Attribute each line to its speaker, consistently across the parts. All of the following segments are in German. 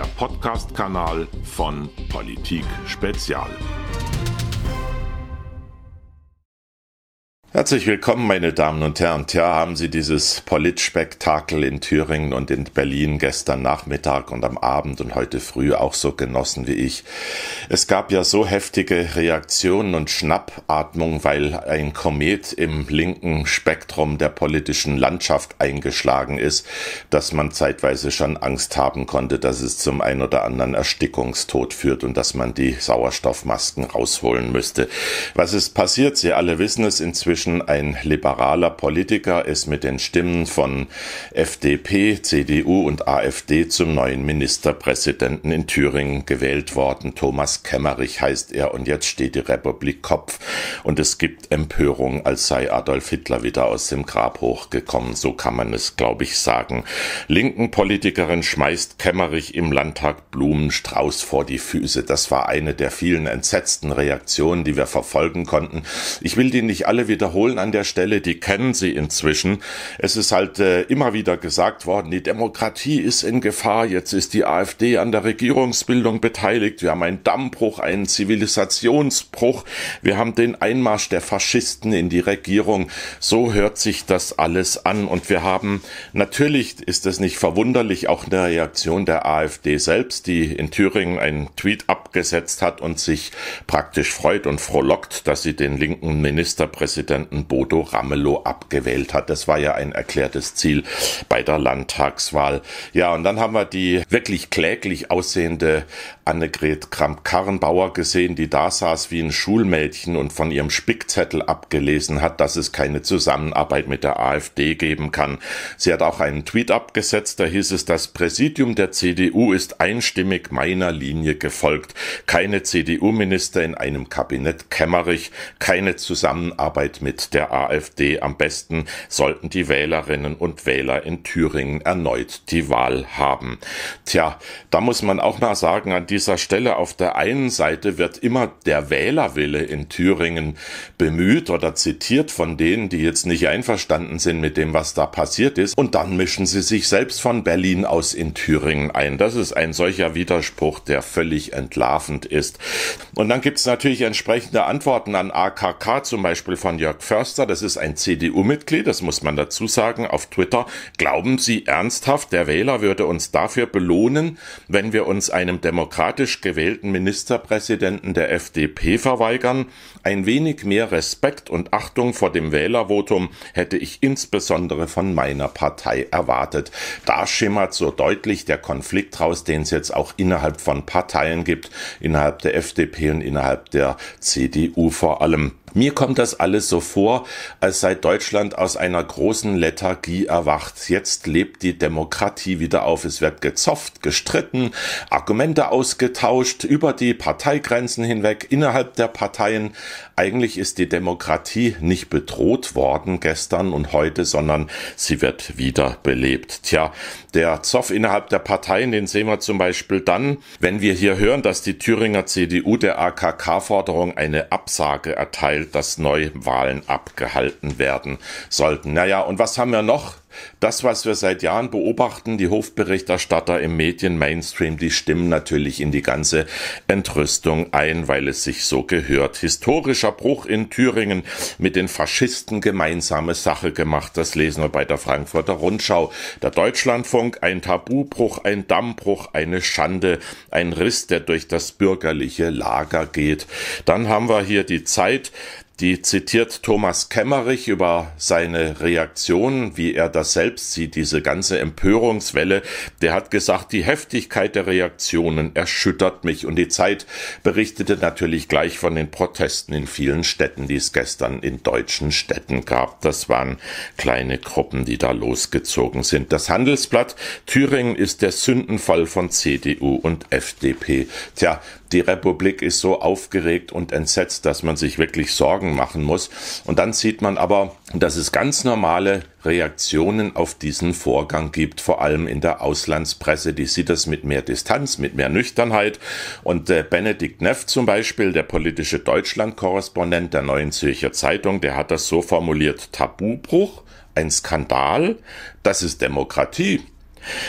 Speaker 1: der Podcast-Kanal von Politik Spezial.
Speaker 2: Herzlich willkommen, meine Damen und Herren. Tja, haben Sie dieses Politspektakel in Thüringen und in Berlin gestern Nachmittag und am Abend und heute früh auch so genossen wie ich. Es gab ja so heftige Reaktionen und Schnappatmung, weil ein Komet im linken Spektrum der politischen Landschaft eingeschlagen ist, dass man zeitweise schon Angst haben konnte, dass es zum ein oder anderen Erstickungstod führt und dass man die Sauerstoffmasken rausholen müsste. Was ist passiert? Sie alle wissen es inzwischen inzwischen ein liberaler Politiker, ist mit den Stimmen von FDP, CDU und AfD zum neuen Ministerpräsidenten in Thüringen gewählt worden. Thomas Kemmerich heißt er und jetzt steht die Republik Kopf und es gibt Empörung, als sei Adolf Hitler wieder aus dem Grab hochgekommen. So kann man es, glaube ich, sagen. Linken Politikerin schmeißt Kemmerich im Landtag Blumenstrauß vor die Füße. Das war eine der vielen entsetzten Reaktionen, die wir verfolgen konnten. Ich will die nicht alle wieder wiederholen an der Stelle, die kennen Sie inzwischen. Es ist halt äh, immer wieder gesagt worden, die Demokratie ist in Gefahr, jetzt ist die AfD an der Regierungsbildung beteiligt, wir haben einen Dammbruch, einen Zivilisationsbruch, wir haben den Einmarsch der Faschisten in die Regierung. So hört sich das alles an und wir haben, natürlich ist es nicht verwunderlich, auch eine Reaktion der AfD selbst, die in Thüringen einen Tweet abgesetzt hat und sich praktisch freut und frohlockt, dass sie den linken Ministerpräsidenten Präsidenten Bodo Ramelow abgewählt hat. Das war ja ein erklärtes Ziel bei der Landtagswahl. Ja, und dann haben wir die wirklich kläglich aussehende Annegret Kramp-Karrenbauer gesehen, die da saß wie ein Schulmädchen und von ihrem Spickzettel abgelesen hat, dass es keine Zusammenarbeit mit der AfD geben kann. Sie hat auch einen Tweet abgesetzt, da hieß es, das Präsidium der CDU ist einstimmig meiner Linie gefolgt. Keine CDU-Minister in einem Kabinett Kämmerich, keine Zusammenarbeit mit der AfD. Am besten sollten die Wählerinnen und Wähler in Thüringen erneut die Wahl haben. Tja, da muss man auch mal sagen, an dieser Stelle auf der einen Seite wird immer der Wählerwille in Thüringen bemüht oder zitiert von denen, die jetzt nicht einverstanden sind mit dem, was da passiert ist. Und dann mischen sie sich selbst von Berlin aus in Thüringen ein. Das ist ein solcher Widerspruch, der völlig entlarvend ist. Und dann gibt es natürlich entsprechende Antworten an AKK, zum Beispiel von Jörg Förster. Das ist ein CDU-Mitglied, das muss man dazu sagen, auf Twitter. Glauben Sie ernsthaft, der Wähler würde uns dafür belohnen, wenn wir uns einem demokratisch gewählten Ministerpräsidenten der FDP verweigern. Ein wenig mehr Respekt und Achtung vor dem Wählervotum hätte ich insbesondere von meiner Partei erwartet. Da schimmert so deutlich der Konflikt raus, den es jetzt auch innerhalb von Parteien gibt, innerhalb der FDP und innerhalb der CDU vor allem. Mir kommt das alles so vor, als sei Deutschland aus einer großen Lethargie erwacht. Jetzt lebt die Demokratie wieder auf. Es wird gezofft, gestritten, Argumente ausgetauscht über die Parteigrenzen hinweg, innerhalb der Parteien. Eigentlich ist die Demokratie nicht bedroht worden gestern und heute, sondern sie wird wieder belebt. Tja, der Zoff innerhalb der Parteien, den sehen wir zum Beispiel dann, wenn wir hier hören, dass die Thüringer CDU der AKK-Forderung eine Absage erteilt, dass Neuwahlen abgehalten werden sollten. Naja, und was haben wir noch? Das, was wir seit Jahren beobachten, die Hofberichterstatter im Medien-Mainstream, die stimmen natürlich in die ganze Entrüstung ein, weil es sich so gehört. Historischer Bruch in Thüringen mit den Faschisten gemeinsame Sache gemacht. Das lesen wir bei der Frankfurter Rundschau. Der Deutschlandfunk, ein Tabubruch, ein Dammbruch, eine Schande, ein Riss, der durch das bürgerliche Lager geht. Dann haben wir hier die Zeit, die zitiert Thomas Kemmerich über seine Reaktion, wie er das selbst sieht, diese ganze Empörungswelle. Der hat gesagt, die Heftigkeit der Reaktionen erschüttert mich. Und die Zeit berichtete natürlich gleich von den Protesten in vielen Städten, die es gestern in deutschen Städten gab. Das waren kleine Gruppen, die da losgezogen sind. Das Handelsblatt Thüringen ist der Sündenfall von CDU und FDP. Tja, die Republik ist so aufgeregt und entsetzt, dass man sich wirklich Sorgen machen muss. Und dann sieht man aber, dass es ganz normale Reaktionen auf diesen Vorgang gibt, vor allem in der Auslandspresse. Die sieht das mit mehr Distanz, mit mehr Nüchternheit. Und äh, Benedikt Neff zum Beispiel, der politische Deutschland-Korrespondent der Neuen Zürcher Zeitung, der hat das so formuliert, Tabubruch, ein Skandal, das ist Demokratie.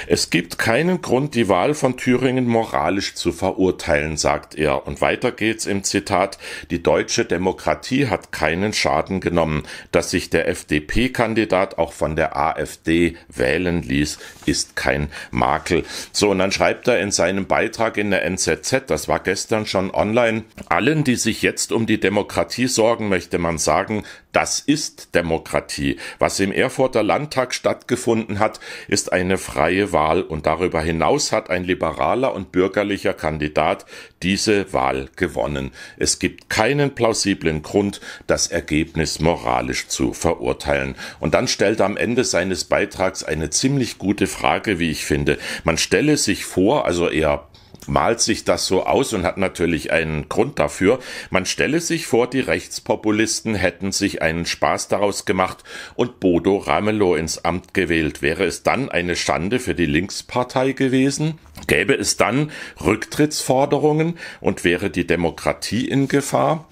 Speaker 2: Es gibt keinen Grund, die Wahl von Thüringen moralisch zu verurteilen, sagt er. Und weiter geht's im Zitat, die deutsche Demokratie hat keinen Schaden genommen. Dass sich der FDP-Kandidat auch von der AfD wählen ließ, ist kein Makel. So, und dann schreibt er in seinem Beitrag in der NZZ, das war gestern schon online, allen, die sich jetzt um die Demokratie sorgen, möchte man sagen, das ist Demokratie. Was im Erfurter Landtag stattgefunden hat, ist eine freie Wahl und darüber hinaus hat ein liberaler und bürgerlicher Kandidat diese Wahl gewonnen. Es gibt keinen plausiblen Grund, das Ergebnis moralisch zu verurteilen. Und dann stellt er am Ende seines Beitrags eine ziemlich gute Frage, wie ich finde. Man stelle sich vor, also er malt sich das so aus und hat natürlich einen Grund dafür. Man stelle sich vor, die Rechtspopulisten hätten sich einen Spaß daraus gemacht und Bodo Ramelow ins Amt gewählt. Wäre es dann eine Schande für die Linkspartei gewesen? Gäbe es dann Rücktrittsforderungen und wäre die Demokratie in Gefahr?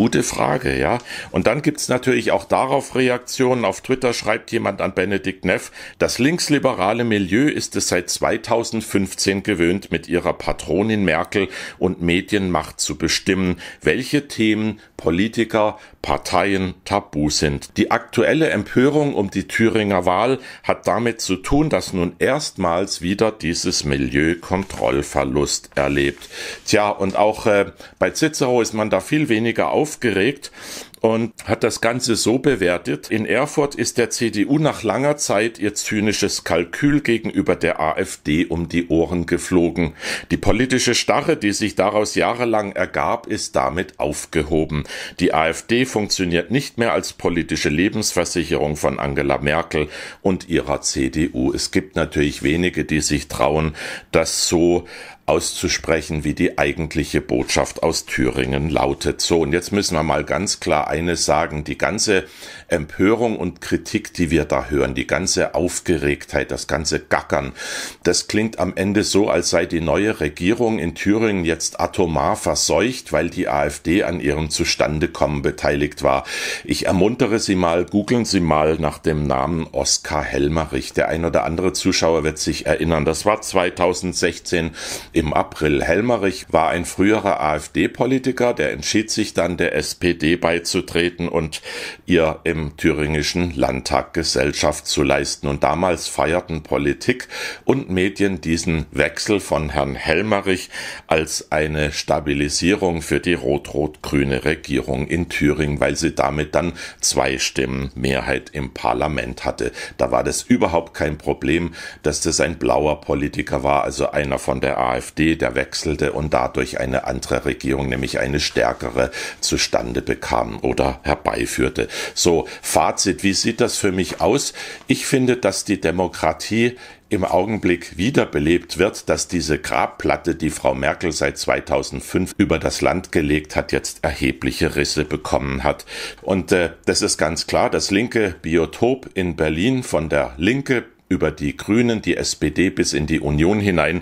Speaker 2: Gute Frage, ja. Und dann gibt's natürlich auch darauf Reaktionen. Auf Twitter schreibt jemand an Benedikt Neff, das linksliberale Milieu ist es seit 2015 gewöhnt, mit ihrer Patronin Merkel und Medienmacht zu bestimmen, welche Themen Politiker, Parteien tabu sind. Die aktuelle Empörung um die Thüringer Wahl hat damit zu tun, dass nun erstmals wieder dieses Milieu Kontrollverlust erlebt. Tja, und auch äh, bei Cicero ist man da viel weniger aufgeregt und hat das Ganze so bewertet. In Erfurt ist der CDU nach langer Zeit ihr zynisches Kalkül gegenüber der AfD um die Ohren geflogen. Die politische Starre, die sich daraus jahrelang ergab, ist damit aufgehoben. Die AfD funktioniert nicht mehr als politische Lebensversicherung von Angela Merkel und ihrer CDU. Es gibt natürlich wenige, die sich trauen, das so auszusprechen, wie die eigentliche Botschaft aus Thüringen lautet. So, und jetzt müssen wir mal ganz klar eines sagen. Die ganze Empörung und Kritik, die wir da hören, die ganze Aufgeregtheit, das ganze Gackern, das klingt am Ende so, als sei die neue Regierung in Thüringen jetzt atomar verseucht, weil die AfD an ihrem Zustandekommen beteiligt war. Ich ermuntere Sie mal, googeln Sie mal nach dem Namen Oskar Helmerich. Der ein oder andere Zuschauer wird sich erinnern. Das war 2016 im April. Helmerich war ein früherer AfD-Politiker, der entschied sich dann der SPD beizutreten und ihr im thüringischen Landtag Gesellschaft zu leisten. Und damals feierten Politik und Medien diesen Wechsel von Herrn Helmerich als eine Stabilisierung für die rot-rot-grüne Regierung in Thüringen, weil sie damit dann zwei Stimmen Mehrheit im Parlament hatte. Da war das überhaupt kein Problem, dass das ein blauer Politiker war, also einer von der AfD AfD, der wechselte und dadurch eine andere Regierung, nämlich eine stärkere, zustande bekam oder herbeiführte. So, Fazit, wie sieht das für mich aus? Ich finde, dass die Demokratie im Augenblick wiederbelebt wird, dass diese Grabplatte, die Frau Merkel seit 2005 über das Land gelegt hat, jetzt erhebliche Risse bekommen hat. Und äh, das ist ganz klar, das linke Biotop in Berlin von der Linke über die Grünen, die SPD bis in die Union hinein,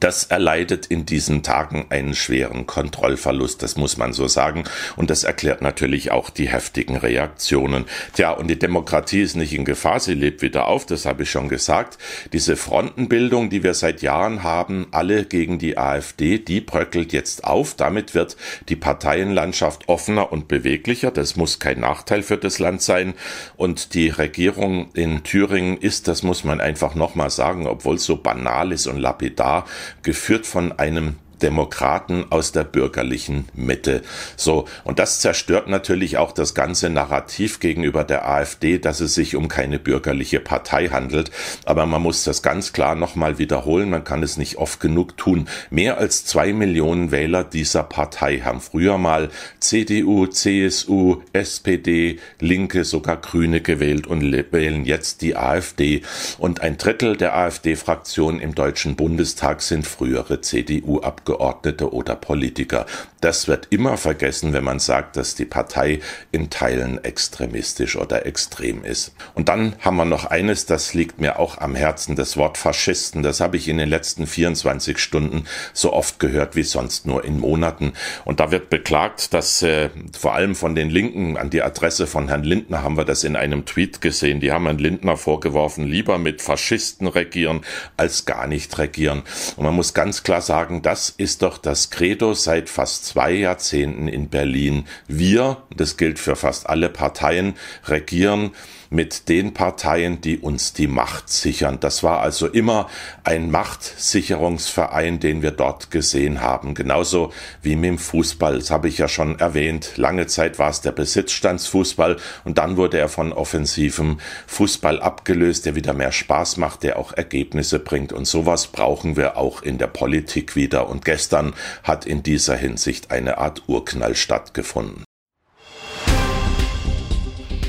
Speaker 2: das erleidet in diesen Tagen einen schweren Kontrollverlust, das muss man so sagen. Und das erklärt natürlich auch die heftigen Reaktionen. Tja, und die Demokratie ist nicht in Gefahr, sie lebt wieder auf, das habe ich schon gesagt. Diese Frontenbildung, die wir seit Jahren haben, alle gegen die AfD, die bröckelt jetzt auf. Damit wird die Parteienlandschaft offener und beweglicher. Das muss kein Nachteil für das Land sein. Und die Regierung in Thüringen ist, das muss man einfach nochmal sagen, obwohl es so banal ist und lapidar, geführt von einem Demokraten aus der bürgerlichen Mitte. So, und das zerstört natürlich auch das ganze Narrativ gegenüber der AfD, dass es sich um keine bürgerliche Partei handelt. Aber man muss das ganz klar nochmal wiederholen, man kann es nicht oft genug tun. Mehr als zwei Millionen Wähler dieser Partei haben früher mal CDU, CSU, SPD, Linke, sogar Grüne gewählt und wählen jetzt die AfD. Und ein Drittel der AfD-Fraktion im Deutschen Bundestag sind frühere CDU-Abgeordnete. Abgeordnete oder Politiker. Das wird immer vergessen, wenn man sagt, dass die Partei in Teilen extremistisch oder extrem ist. Und dann haben wir noch eines, das liegt mir auch am Herzen, das Wort Faschisten. Das habe ich in den letzten 24 Stunden so oft gehört wie sonst nur in Monaten. Und da wird beklagt, dass äh, vor allem von den Linken an die Adresse von Herrn Lindner haben wir das in einem Tweet gesehen. Die haben Herrn Lindner vorgeworfen, lieber mit Faschisten regieren als gar nicht regieren. Und man muss ganz klar sagen, das ist doch das Credo seit fast zwei Jahrzehnten in Berlin. Wir, das gilt für fast alle Parteien, regieren mit den Parteien, die uns die Macht sichern. Das war also immer ein Machtsicherungsverein, den wir dort gesehen haben. Genauso wie mit dem Fußball. Das habe ich ja schon erwähnt. Lange Zeit war es der Besitzstandsfußball und dann wurde er von offensivem Fußball abgelöst, der wieder mehr Spaß macht, der auch Ergebnisse bringt. Und sowas brauchen wir auch in der Politik wieder. Und gestern hat in dieser Hinsicht eine Art Urknall stattgefunden.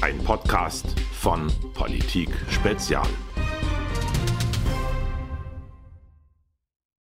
Speaker 1: Ein Podcast von Politik Spezial.